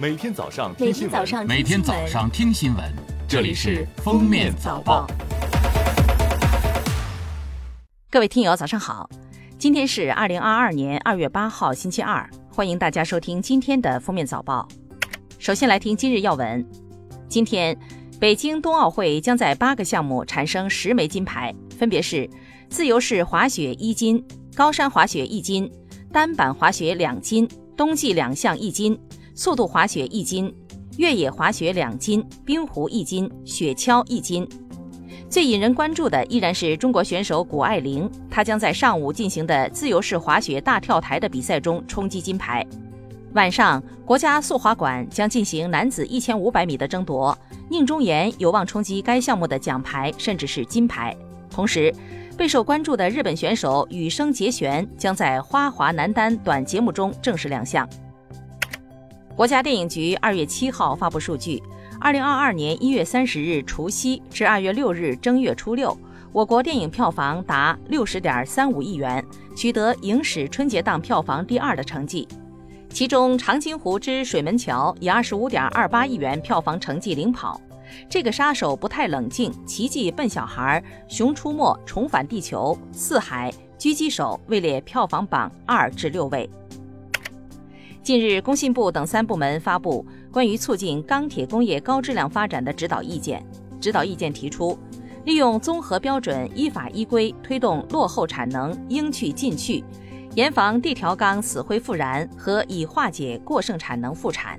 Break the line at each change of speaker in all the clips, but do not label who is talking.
每天早上
听新闻，
每天早上听新闻，这里是《封面早报》。
各位听友，早上好！今天是二零二二年二月八号，星期二，欢迎大家收听今天的《封面早报》。首先来听今日要闻。今天，北京冬奥会将在八个项目产生十枚金牌，分别是自由式滑雪一金、高山滑雪一金、单板滑雪两金、冬季两项一金。速度滑雪一金，越野滑雪两金，冰壶一金，雪橇一金。最引人关注的依然是中国选手谷爱凌，她将在上午进行的自由式滑雪大跳台的比赛中冲击金牌。晚上，国家速滑馆将进行男子一千五百米的争夺，宁中岩有望冲击该项目的奖牌，甚至是金牌。同时，备受关注的日本选手羽生结弦将在花滑男单短节目中正式亮相。国家电影局二月七号发布数据，二零二二年一月三十日除夕至二月六日正月初六，我国电影票房达六十点三五亿元，取得影史春节档票房第二的成绩。其中，《长津湖之水门桥》以二十五点二八亿元票房成绩领跑，《这个杀手不太冷静》《奇迹笨小孩》《熊出没》《重返地球》《四海》《狙击手》位列票房榜二至六位。近日，工信部等三部门发布关于促进钢铁工业高质量发展的指导意见。指导意见提出，利用综合标准，依法依规推动落后产能应去尽去，严防地条钢死灰复燃和以化解过剩产能复产。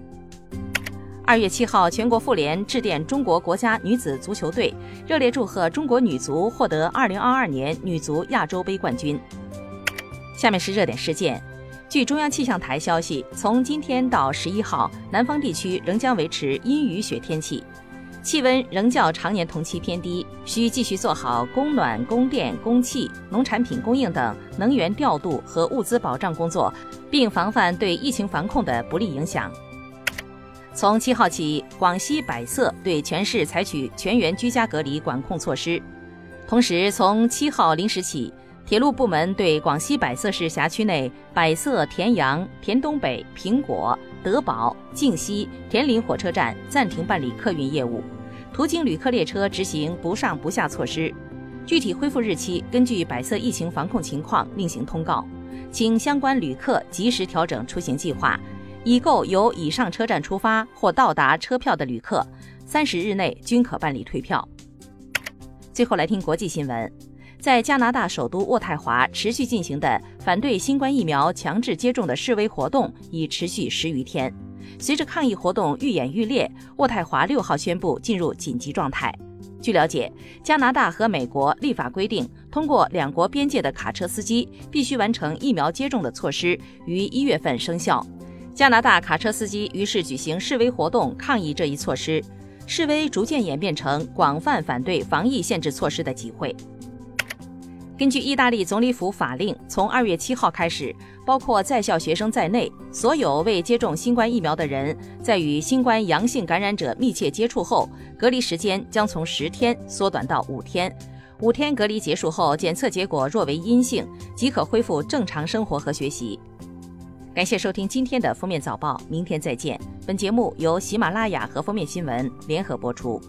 二月七号，全国妇联致电中国国家女子足球队，热烈祝贺中国女足获得二零二二年女足亚洲杯冠军。下面是热点事件。据中央气象台消息，从今天到十一号，南方地区仍将维持阴雨雪天气，气温仍较常年同期偏低，需继续做好供暖、供电、供气、农产品供应等能源调度和物资保障工作，并防范对疫情防控的不利影响。从七号起，广西百色对全市采取全员居家隔离管控措施，同时从七号零时起。铁路部门对广西百色市辖区内百色、田阳、田东北、苹果、德宝、靖西、田林火车站暂停办理客运业务，途经旅客列车执行不上不下措施。具体恢复日期根据百色疫情防控情况另行通告，请相关旅客及时调整出行计划。已购由以上车站出发或到达车票的旅客，三十日内均可办理退票。最后来听国际新闻。在加拿大首都渥太华持续进行的反对新冠疫苗强制接种的示威活动已持续十余天。随着抗议活动愈演愈烈，渥太华六号宣布进入紧急状态。据了解，加拿大和美国立法规定，通过两国边界的卡车司机必须完成疫苗接种的措施于一月份生效。加拿大卡车司机于是举行示威活动抗议这一措施，示威逐渐演变成广泛反对防疫限制措施的集会。根据意大利总理府法令，从二月七号开始，包括在校学生在内，所有未接种新冠疫苗的人，在与新冠阳性感染者密切接触后，隔离时间将从十天缩短到五天。五天隔离结束后，检测结果若为阴性，即可恢复正常生活和学习。感谢收听今天的封面早报，明天再见。本节目由喜马拉雅和封面新闻联合播出。